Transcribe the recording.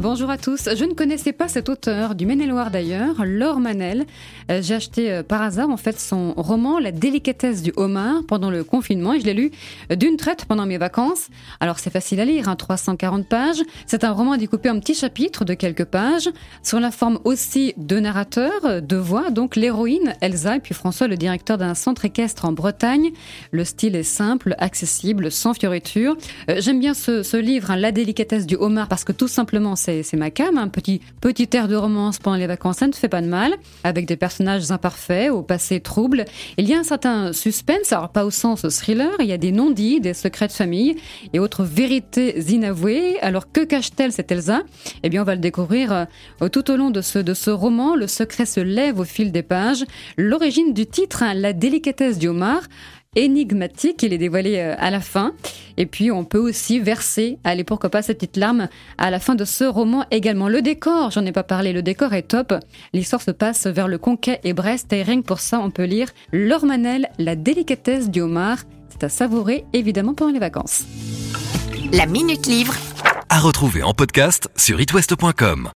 Bonjour à tous. Je ne connaissais pas cet auteur, du Maine-et-Loire d'ailleurs, Laure Manel. Euh, J'ai acheté euh, par hasard en fait son roman La délicatesse du homard pendant le confinement et je l'ai lu euh, d'une traite pendant mes vacances. Alors c'est facile à lire, hein, 340 pages. C'est un roman découpé en petits chapitres de quelques pages, sur la forme aussi de narrateur, de voix, donc l'héroïne Elsa et puis François, le directeur d'un centre équestre en Bretagne. Le style est simple, accessible, sans fioritures. J'aime bien ce, ce livre, hein, La délicatesse du homard, parce que tout simplement c'est c'est ma cam, un petit petit air de romance pendant les vacances, ça ne fait pas de mal, avec des personnages imparfaits, au passé trouble. Il y a un certain suspense, alors pas au sens thriller, il y a des non-dits, des secrets de famille et autres vérités inavouées. Alors que cache-t-elle cette Elsa? Eh bien, on va le découvrir euh, tout au long de ce de ce roman. Le secret se lève au fil des pages. L'origine du titre, hein, la délicatesse du homard énigmatique, il est dévoilé euh, à la fin. Et puis on peut aussi verser, allez pourquoi pas cette petite larme à la fin de ce roman également. Le décor, j'en ai pas parlé, le décor est top. L'histoire se passe vers le Conquet et Brest et rien que pour ça on peut lire L'Ormanel, la délicatesse du homard. C'est à savourer évidemment pendant les vacances. La Minute Livre. À retrouver en podcast sur itwest.com.